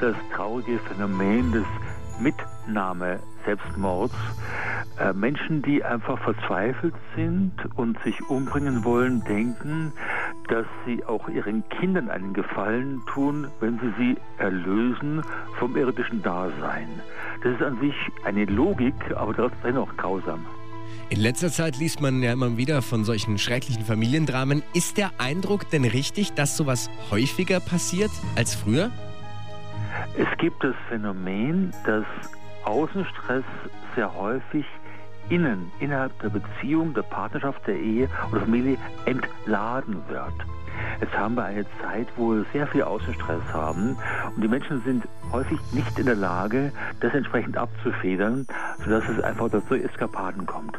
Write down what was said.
das traurige Phänomen des Mitnahme-Selbstmords. Äh, Menschen, die einfach verzweifelt sind und sich umbringen wollen, denken, dass sie auch ihren Kindern einen Gefallen tun, wenn sie sie erlösen vom irdischen Dasein. Das ist an sich eine Logik, aber trotzdem noch grausam. In letzter Zeit liest man ja immer wieder von solchen schrecklichen Familiendramen. Ist der Eindruck denn richtig, dass sowas häufiger passiert als früher? Es gibt das Phänomen, dass Außenstress sehr häufig innen, innerhalb der Beziehung, der Partnerschaft, der Ehe oder Familie entladen wird. Jetzt haben wir eine Zeit, wo wir sehr viel Außenstress haben und die Menschen sind häufig nicht in der Lage, das entsprechend abzufedern, sodass es einfach zu Eskapaden kommt.